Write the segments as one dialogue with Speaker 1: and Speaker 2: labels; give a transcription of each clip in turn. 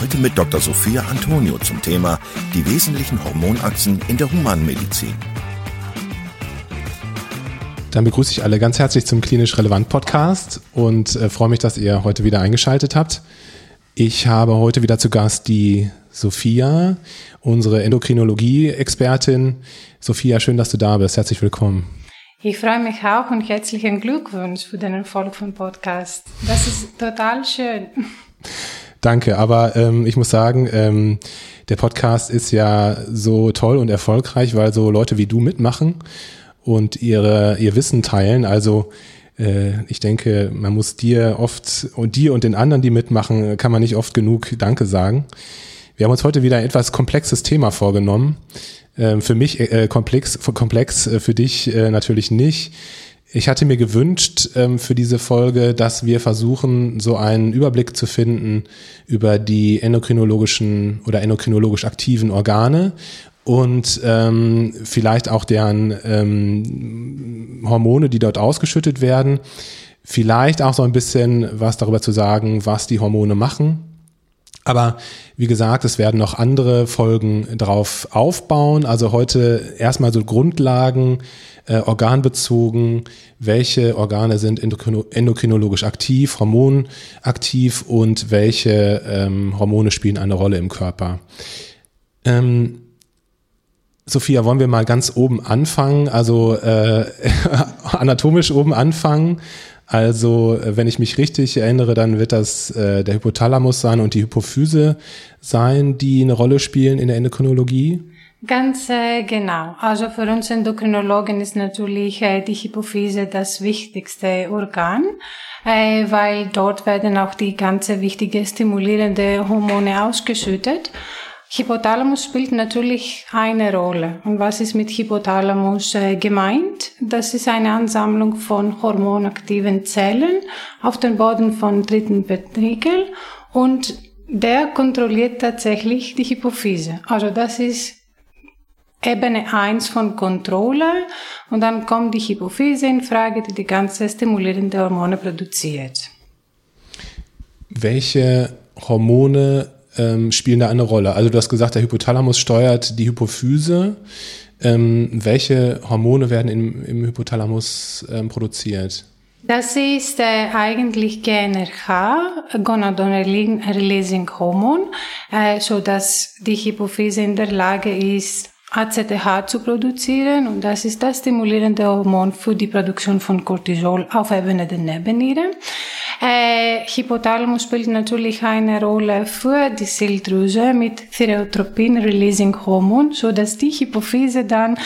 Speaker 1: Heute mit Dr. Sophia Antonio zum Thema die wesentlichen Hormonachsen in der Humanmedizin.
Speaker 2: Dann begrüße ich alle ganz herzlich zum Klinisch Relevant Podcast und äh, freue mich, dass ihr heute wieder eingeschaltet habt. Ich habe heute wieder zu Gast die Sophia, unsere Endokrinologie-Expertin. Sophia, schön, dass du da bist. Herzlich willkommen.
Speaker 3: Ich freue mich auch und herzlichen Glückwunsch für den Erfolg vom Podcast. Das ist total schön.
Speaker 2: Danke, aber ähm, ich muss sagen, ähm, der Podcast ist ja so toll und erfolgreich, weil so Leute wie du mitmachen und ihre, ihr Wissen teilen. Also äh, ich denke, man muss dir oft und dir und den anderen, die mitmachen, kann man nicht oft genug Danke sagen. Wir haben uns heute wieder ein etwas komplexes Thema vorgenommen. Ähm, für mich äh, komplex, komplex, äh, für dich äh, natürlich nicht. Ich hatte mir gewünscht ähm, für diese Folge, dass wir versuchen, so einen Überblick zu finden über die endokrinologischen oder endokrinologisch aktiven Organe und ähm, vielleicht auch deren ähm, Hormone, die dort ausgeschüttet werden. Vielleicht auch so ein bisschen was darüber zu sagen, was die Hormone machen aber wie gesagt, es werden noch andere Folgen drauf aufbauen. Also heute erstmal so Grundlagen, äh, organbezogen, welche Organe sind endokrinologisch aktiv, hormonaktiv und welche ähm, Hormone spielen eine Rolle im Körper. Ähm, Sophia, wollen wir mal ganz oben anfangen, also äh, anatomisch oben anfangen also, äh, wenn ich mich richtig erinnere, dann wird das äh, der Hypothalamus sein und die Hypophyse sein, die eine Rolle spielen in der Endokrinologie.
Speaker 3: Ganz äh, genau. Also für uns Endokrinologen ist natürlich äh, die Hypophyse das wichtigste Organ, äh, weil dort werden auch die ganze wichtige stimulierende Hormone ausgeschüttet. Hypothalamus spielt natürlich eine Rolle. Und was ist mit Hypothalamus äh, gemeint? Das ist eine Ansammlung von hormonaktiven Zellen auf dem Boden von dritten Ventrikel und der kontrolliert tatsächlich die Hypophyse. Also das ist Ebene 1 von Kontrolle und dann kommt die Hypophyse in Frage, die die ganze stimulierende Hormone produziert.
Speaker 2: Welche Hormone ähm, spielen da eine Rolle. Also du hast gesagt, der Hypothalamus steuert die Hypophyse. Ähm, welche Hormone werden im, im Hypothalamus ähm, produziert?
Speaker 3: Das ist äh, eigentlich GNRH, Gonadotropin Releasing Hormone, äh, so dass die Hypophyse in der Lage ist, ACTH zu produzieren und das ist das stimulierende Hormon für die Produktion von Cortisol auf Ebene der Nebennieren. Äh, Hypothalamus spielt natürlich eine Rolle für die Zilldrüse mit Thyrotropin-Releasing-Hormon, so dass die Hypophyse dann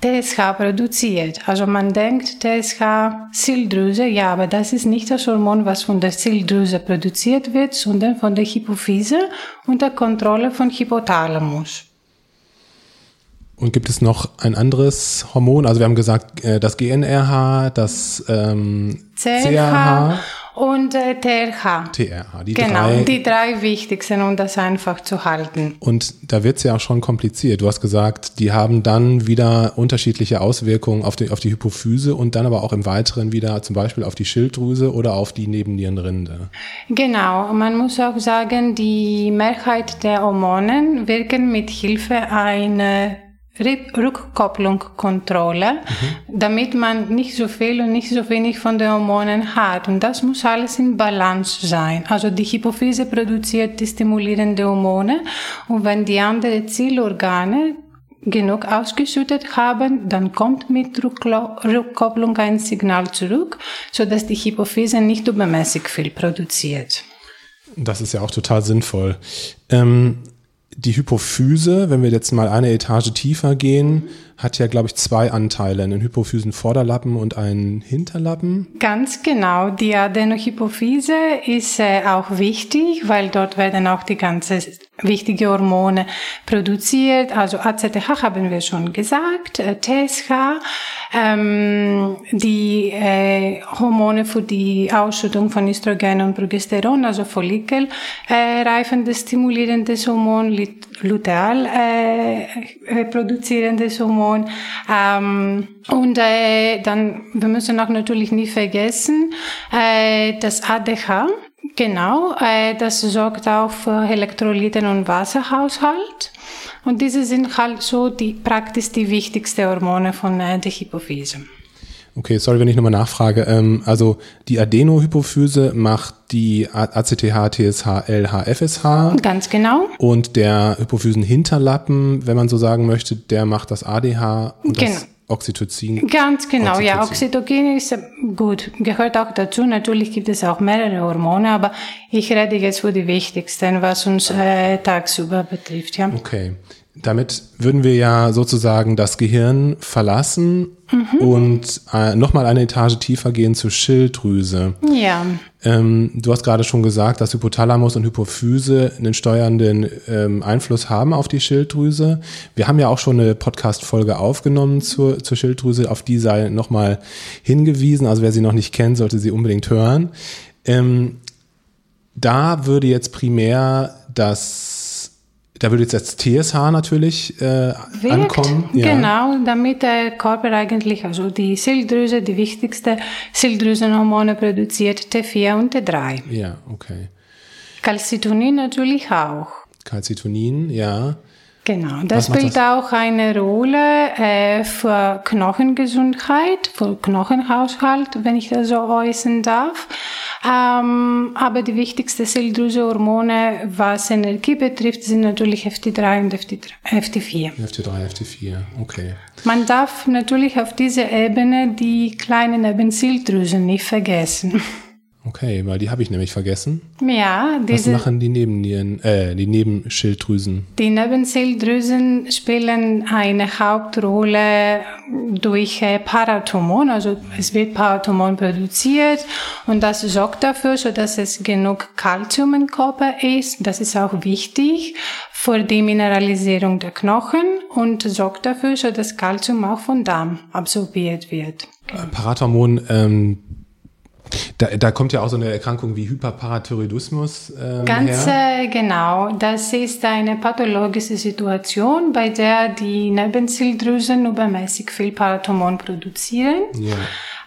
Speaker 3: TSH produziert. Also man denkt TSH Zilldrüse, ja, aber das ist nicht das Hormon, was von der Zilldrüse produziert wird, sondern von der Hypophyse unter Kontrolle von Hypothalamus.
Speaker 2: Und gibt es noch ein anderes Hormon? Also wir haben gesagt, äh, das GNRH, das ähm, CRH,
Speaker 3: und äh, TRH.
Speaker 2: TRH,
Speaker 3: die genau, drei. die drei wichtigsten, um das einfach zu halten.
Speaker 2: Und da wird es ja auch schon kompliziert. Du hast gesagt, die haben dann wieder unterschiedliche Auswirkungen auf die, auf die Hypophyse und dann aber auch im Weiteren wieder zum Beispiel auf die Schilddrüse oder auf die Nebennierenrinde.
Speaker 3: Genau, man muss auch sagen, die Mehrheit der Hormonen wirken mit Hilfe einer Rückkopplungskontrolle, mhm. damit man nicht so viel und nicht so wenig von den Hormonen hat. Und das muss alles in Balance sein. Also die Hypophyse produziert die stimulierenden Hormone und wenn die anderen Zielorgane genug ausgeschüttet haben, dann kommt mit Rückkopplung ein Signal zurück, so dass die Hypophyse nicht übermäßig viel produziert.
Speaker 2: Das ist ja auch total sinnvoll. Ähm die Hypophyse, wenn wir jetzt mal eine Etage tiefer gehen, hat ja, glaube ich, zwei Anteile, einen Hypophysenvorderlappen und einen Hinterlappen.
Speaker 3: Ganz genau. Die Adenohypophyse ist äh, auch wichtig, weil dort werden auch die ganze wichtige Hormone produziert. Also ACTH haben wir schon gesagt, äh, TSH, ähm, die äh, Hormone für die Ausschüttung von Östrogen und Progesteron, also Follikel, äh, reifendes stimulierendes Hormon, luteal äh, äh, produzierendes Hormon. Ähm, und äh, dann, wir müssen auch natürlich nie vergessen, äh, das ADH, Genau, äh, das sorgt auch für Elektrolyten und Wasserhaushalt. Und diese sind halt so die praktisch die wichtigsten Hormone von äh, der Hypophyse.
Speaker 2: Okay, sorry, wenn ich nochmal nachfrage. Ähm, also die Adenohypophyse macht die ACTH, TSH, LH, FSH.
Speaker 3: Ganz genau.
Speaker 2: Und der Hypophysenhinterlappen, wenn man so sagen möchte, der macht das ADH und genau. das Oxytocin.
Speaker 3: Ganz genau, Oxytocin. ja. Oxytocin ist gut, gehört auch dazu. Natürlich gibt es auch mehrere Hormone, aber ich rede jetzt für die wichtigsten, was uns äh, tagsüber betrifft. Ja.
Speaker 2: Okay. Damit würden wir ja sozusagen das Gehirn verlassen mhm. und äh, nochmal eine Etage tiefer gehen zur Schilddrüse.
Speaker 3: Ja.
Speaker 2: Ähm, du hast gerade schon gesagt, dass Hypothalamus und Hypophyse einen steuernden ähm, Einfluss haben auf die Schilddrüse. Wir haben ja auch schon eine Podcast-Folge aufgenommen zur, zur Schilddrüse, auf die sei nochmal hingewiesen. Also wer sie noch nicht kennt, sollte sie unbedingt hören. Ähm, da würde jetzt primär das da würde jetzt das TSH natürlich äh, ankommen.
Speaker 3: Ja. Genau, damit der Körper eigentlich, also die Schilddrüse, die wichtigste Schilddrüsenhormone produziert, T4 und T3.
Speaker 2: Ja, okay.
Speaker 3: Calcitonin natürlich auch.
Speaker 2: Calcitonin, ja.
Speaker 3: Genau, das spielt das? auch eine Rolle äh, für Knochengesundheit, für Knochenhaushalt, wenn ich das so äußern darf. Ähm, aber die wichtigsten Schilddrüsehormone, was Energie betrifft, sind natürlich FT3 und FT3, FT4.
Speaker 2: FT3, FT4, okay.
Speaker 3: Man darf natürlich auf dieser Ebene die kleinen Nebenschilddrüsen nicht vergessen.
Speaker 2: Okay, weil die habe ich nämlich vergessen.
Speaker 3: Ja,
Speaker 2: diese. Was machen die Nebennieren, äh, die Nebenschilddrüsen?
Speaker 3: Die Nebenschilddrüsen spielen eine Hauptrolle durch äh, Parathormon, also es wird Parathormon produziert und das sorgt dafür, so dass es genug Kalzium im Körper ist. Das ist auch wichtig für die Mineralisierung der Knochen und sorgt dafür, so dass Kalzium auch vom Darm absorbiert wird.
Speaker 2: Parathormon ähm, da, da kommt ja auch so eine Erkrankung wie Hyperparathyroidismus ähm,
Speaker 3: Ganz her. Äh, genau. Das ist eine pathologische Situation, bei der die Nebenschilddrüsen übermäßig viel Parathormon produzieren. Ja.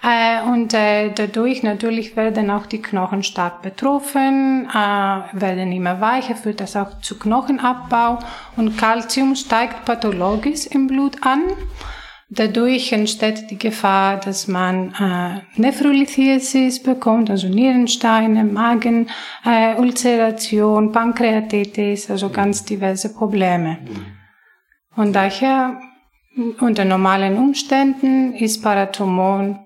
Speaker 3: Äh, und äh, dadurch natürlich werden auch die Knochen stark betroffen, äh, werden immer weicher, führt das auch zu Knochenabbau und Calcium steigt pathologisch im Blut an. Dadurch entsteht die Gefahr, dass man äh, Nephrolithiasis bekommt, also Nierensteine, Magen, äh, Ulceration, Pankreatitis, also ganz diverse Probleme. Und daher, unter normalen Umständen, ist Parathormon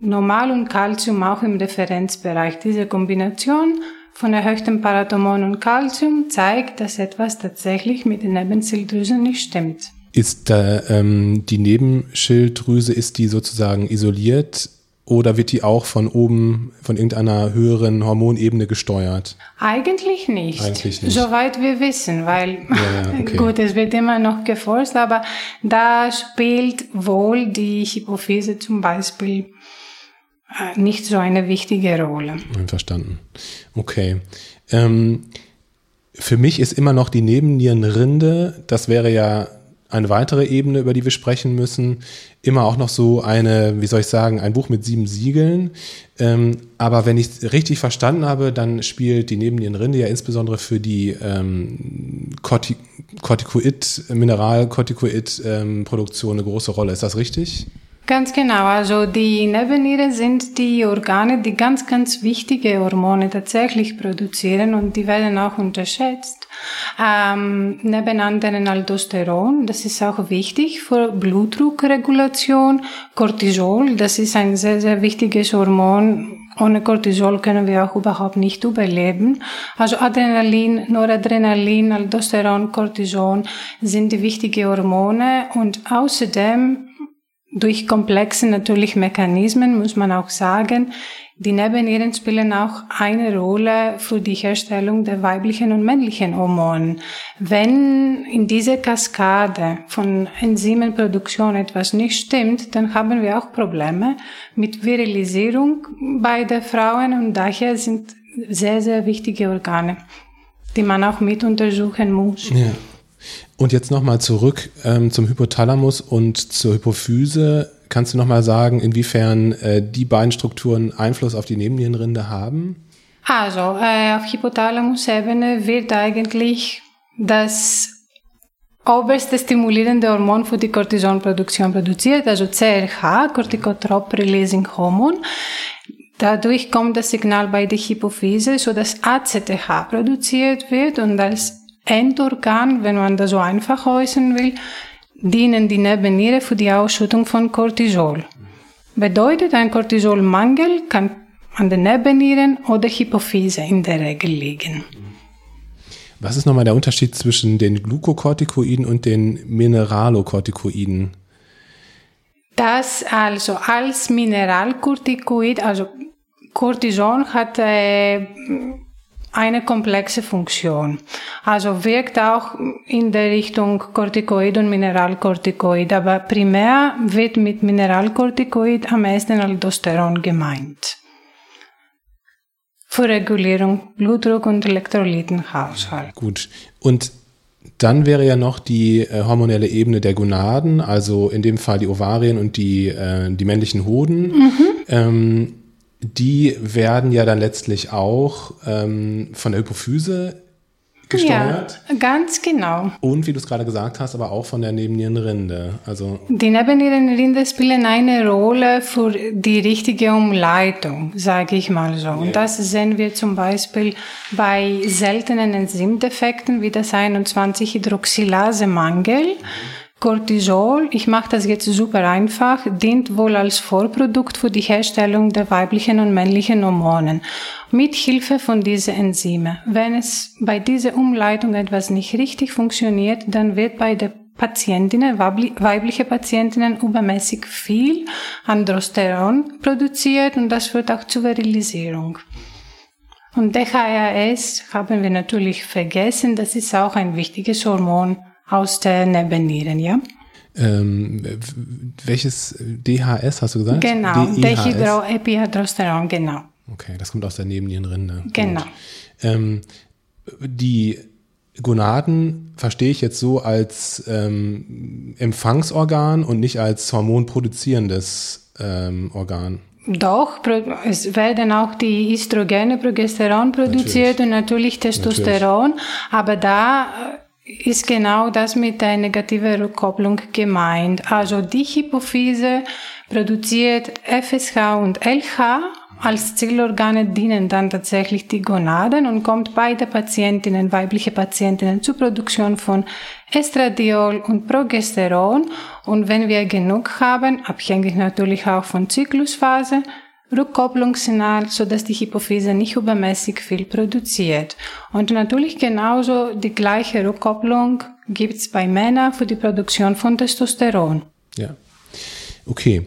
Speaker 3: normal und Calcium auch im Referenzbereich. Diese Kombination von erhöhtem Parathormon und Calcium zeigt, dass etwas tatsächlich mit den Nebenschilddrüsen nicht stimmt.
Speaker 2: Ist da ähm, die Nebenschilddrüse, ist die sozusagen isoliert oder wird die auch von oben, von irgendeiner höheren Hormonebene gesteuert?
Speaker 3: Eigentlich nicht.
Speaker 2: Eigentlich nicht.
Speaker 3: Soweit wir wissen, weil ja, okay. gut, es wird immer noch geforscht, aber da spielt wohl die Hypophyse zum Beispiel äh, nicht so eine wichtige Rolle.
Speaker 2: Verstanden. Okay. Ähm, für mich ist immer noch die Nebennierenrinde, das wäre ja eine weitere Ebene, über die wir sprechen müssen. Immer auch noch so eine, wie soll ich sagen, ein Buch mit sieben Siegeln. Ähm, aber wenn ich es richtig verstanden habe, dann spielt die Nebennierenrinde ja insbesondere für die ähm, Corticoid, Mineral-Corticoid-Produktion ähm, eine große Rolle. Ist das richtig?
Speaker 3: Ganz genau. Also die Nebennieren sind die Organe, die ganz, ganz wichtige Hormone tatsächlich produzieren und die werden auch unterschätzt. Ähm, neben anderen Aldosteron, das ist auch wichtig für Blutdruckregulation. Cortisol, das ist ein sehr, sehr wichtiges Hormon. Ohne Cortisol können wir auch überhaupt nicht überleben. Also Adrenalin, Noradrenalin, Aldosteron, Cortison sind die wichtigen Hormone und außerdem durch komplexe natürlich Mechanismen, muss man auch sagen, die Nebennieren spielen auch eine Rolle für die Herstellung der weiblichen und männlichen Hormonen. Wenn in dieser Kaskade von Enzymenproduktion etwas nicht stimmt, dann haben wir auch Probleme mit Virilisierung bei den Frauen und daher sind sehr, sehr wichtige Organe, die man auch mit untersuchen muss.
Speaker 2: Ja. Und jetzt nochmal zurück ähm, zum Hypothalamus und zur Hypophyse. Kannst du nochmal sagen, inwiefern äh, die beiden Strukturen Einfluss auf die Nebennierenrinde haben?
Speaker 3: Also, äh, auf Hypothalamus-Ebene wird eigentlich das oberste stimulierende Hormon für die Cortisonproduktion produziert, also CRH, Corticotrope Releasing Hormone. Dadurch kommt das Signal bei der Hypophyse, so dass ACTH produziert wird und als Endorgan, wenn man das so einfach äußern will, dienen die Nebenniere für die Ausschüttung von Cortisol. Bedeutet, ein Cortisolmangel kann an den Nebennieren oder Hypophyse in der Regel liegen.
Speaker 2: Was ist nochmal der Unterschied zwischen den Glukokortikoiden und den Mineralokortikoiden?
Speaker 3: Das also als Mineralkortikoid, also Cortison hat äh, eine komplexe Funktion. Also wirkt auch in der Richtung Corticoid und Mineralkortikoid, aber primär wird mit Mineralkortikoid am meisten Aldosteron gemeint. Für Regulierung Blutdruck und Elektrolytenhaushalt.
Speaker 2: Gut. Und dann wäre ja noch die äh, hormonelle Ebene der Gonaden, also in dem Fall die Ovarien und die, äh, die männlichen Hoden. Mhm. Ähm, die werden ja dann letztlich auch ähm, von der Hypophyse gesteuert.
Speaker 3: Ja, ganz genau.
Speaker 2: Und wie du es gerade gesagt hast, aber auch von der Nebennierenrinde. Also
Speaker 3: die Nebennierenrinde spielen eine Rolle für die richtige Umleitung, sage ich mal so. Und das sehen wir zum Beispiel bei seltenen Enzymdefekten wie das 21-Hydroxylase-Mangel. Mhm Cortisol, ich mache das jetzt super einfach, dient wohl als Vorprodukt für die Herstellung der weiblichen und männlichen Hormonen mit Hilfe von diesen Enzymen. Wenn es bei dieser Umleitung etwas nicht richtig funktioniert, dann wird bei der Patientinnen, weibliche Patientinnen übermäßig viel Androsteron produziert und das führt auch zur Virilisierung. Und DHRS haben wir natürlich vergessen, das ist auch ein wichtiges Hormon aus der Nebennieren, ja.
Speaker 2: Ähm, welches DHS hast du gesagt?
Speaker 3: Genau, Dehydroepiandrosteron, genau.
Speaker 2: Okay, das kommt aus der Nebennierenrinde.
Speaker 3: Genau.
Speaker 2: Ähm, die Gonaden verstehe ich jetzt so als ähm, Empfangsorgan und nicht als hormonproduzierendes ähm, Organ.
Speaker 3: Doch, es werden auch die Östrogene, Progesteron produziert natürlich. und natürlich Testosteron, natürlich. aber da ist genau das mit der negativen Rückkopplung gemeint. Also die Hypophyse produziert FSH und LH. Als Zielorgane dienen dann tatsächlich die Gonaden und kommt bei den Patientinnen, weibliche Patientinnen zur Produktion von Estradiol und Progesteron. Und wenn wir genug haben, abhängig natürlich auch von Zyklusphase, Rückkopplungssignal, so dass die Hypophyse nicht übermäßig viel produziert. Und natürlich genauso die gleiche Rückkopplung gibt es bei Männern für die Produktion von Testosteron.
Speaker 2: Ja. Okay.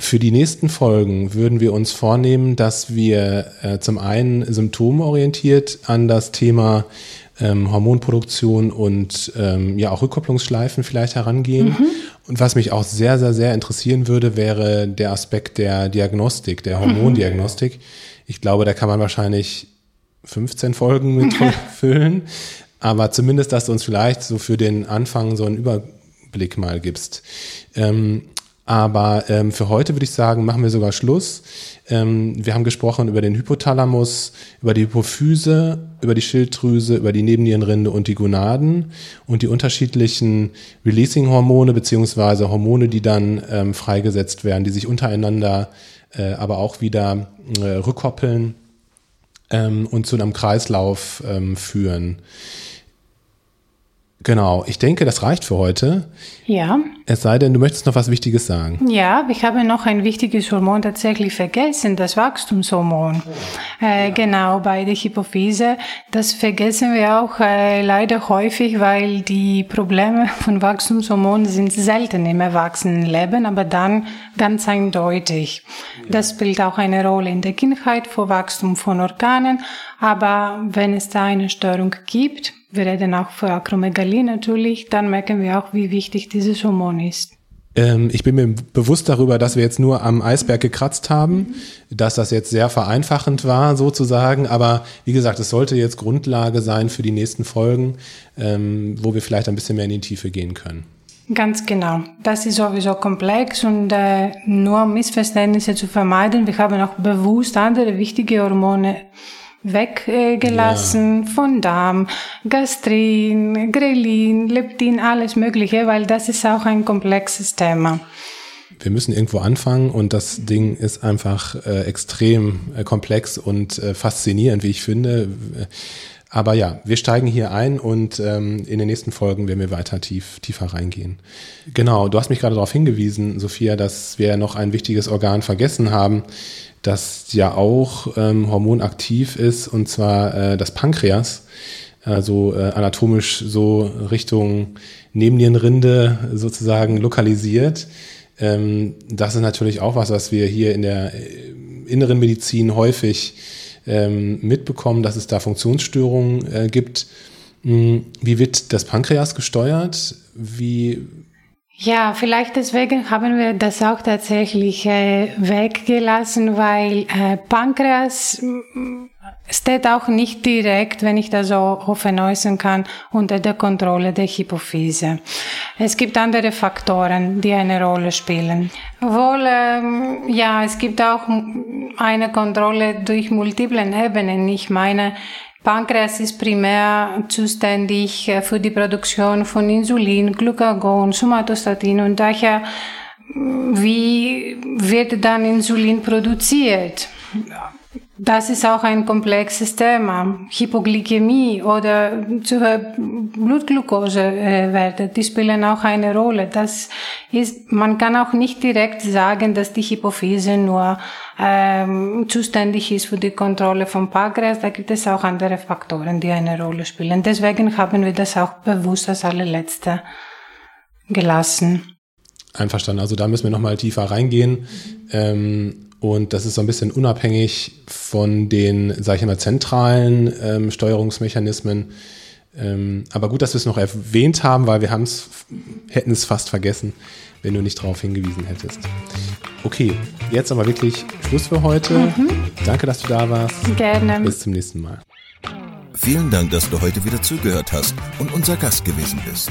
Speaker 2: Für die nächsten Folgen würden wir uns vornehmen, dass wir äh, zum einen symptomorientiert an das Thema ähm, Hormonproduktion und ähm, ja auch Rückkopplungsschleifen vielleicht herangehen. Mhm. Und was mich auch sehr, sehr, sehr interessieren würde, wäre der Aspekt der Diagnostik, der Hormondiagnostik. Mhm. Ich glaube, da kann man wahrscheinlich 15 Folgen mit füllen. Aber zumindest, dass du uns vielleicht so für den Anfang so einen Überblick mal gibst. Ähm, aber ähm, für heute würde ich sagen, machen wir sogar Schluss. Ähm, wir haben gesprochen über den Hypothalamus, über die Hypophyse, über die Schilddrüse, über die Nebennierenrinde und die Gonaden und die unterschiedlichen Releasing-Hormone beziehungsweise Hormone, die dann ähm, freigesetzt werden, die sich untereinander äh, aber auch wieder äh, rückkoppeln ähm, und zu einem Kreislauf ähm, führen. Genau, ich denke, das reicht für heute.
Speaker 3: Ja.
Speaker 2: Es sei denn, du möchtest noch was Wichtiges sagen.
Speaker 3: Ja, ich habe noch ein wichtiges Hormon tatsächlich vergessen, das Wachstumshormon. Äh, genau, bei der Hypophyse. Das vergessen wir auch äh, leider häufig, weil die Probleme von Wachstumshormonen sind selten im Erwachsenenleben, aber dann ganz eindeutig. Das spielt auch eine Rolle in der Kindheit vor Wachstum von Organen, aber wenn es da eine Störung gibt, wir reden auch für Akromegalie natürlich, dann merken wir auch, wie wichtig dieses Hormon ist.
Speaker 2: Ähm, ich bin mir bewusst darüber, dass wir jetzt nur am Eisberg gekratzt haben, dass das jetzt sehr vereinfachend war sozusagen, aber wie gesagt, es sollte jetzt Grundlage sein für die nächsten Folgen, ähm, wo wir vielleicht ein bisschen mehr in die Tiefe gehen können.
Speaker 3: Ganz genau. Das ist sowieso komplex und äh, nur Missverständnisse zu vermeiden. Wir haben auch bewusst andere wichtige Hormone weggelassen ja. von Darm, Gastrin, Grelin, Leptin, alles Mögliche, weil das ist auch ein komplexes Thema.
Speaker 2: Wir müssen irgendwo anfangen und das Ding ist einfach äh, extrem äh, komplex und äh, faszinierend, wie ich finde. Aber ja, wir steigen hier ein und ähm, in den nächsten Folgen werden wir weiter tief, tiefer reingehen. Genau, du hast mich gerade darauf hingewiesen, Sophia, dass wir noch ein wichtiges Organ vergessen haben das ja auch ähm, hormonaktiv ist, und zwar äh, das Pankreas, also äh, anatomisch so Richtung Nebennierenrinde sozusagen lokalisiert. Ähm, das ist natürlich auch was, was wir hier in der äh, inneren Medizin häufig ähm, mitbekommen, dass es da Funktionsstörungen äh, gibt. Hm, wie wird das Pankreas gesteuert? Wie
Speaker 3: ja, vielleicht deswegen haben wir das auch tatsächlich äh, weggelassen, weil äh, Pankreas mm, steht auch nicht direkt, wenn ich das so offen äußern kann, unter der Kontrolle der Hypophyse. Es gibt andere Faktoren, die eine Rolle spielen. Wohl, ähm, ja, es gibt auch eine Kontrolle durch multiplen Ebenen. Ich meine, Pankreas ist primär zuständig äh, für die Produktion von Insulin, Glucagon, Somatostatin und daher, wie wird dann Insulin produziert? Das ist auch ein komplexes Thema. Hypoglykämie oder zu Blutglukosewerte, äh, die spielen auch eine Rolle. Das ist, man kann auch nicht direkt sagen, dass die Hypophyse nur ähm, zuständig ist für die Kontrolle von Pankreas. Da gibt es auch andere Faktoren, die eine Rolle spielen. Deswegen haben wir das auch bewusst als allerletzte gelassen.
Speaker 2: Einverstanden. Also da müssen wir nochmal tiefer reingehen. Ähm und das ist so ein bisschen unabhängig von den, sage ich mal, zentralen ähm, Steuerungsmechanismen. Ähm, aber gut, dass wir es noch erwähnt haben, weil wir es, hätten es fast vergessen, wenn du nicht darauf hingewiesen hättest. Okay, jetzt aber wirklich Schluss für heute. Mhm. Danke, dass du da warst.
Speaker 3: Gerne.
Speaker 2: Bis zum nächsten Mal.
Speaker 1: Vielen Dank, dass du heute wieder zugehört hast und unser Gast gewesen bist.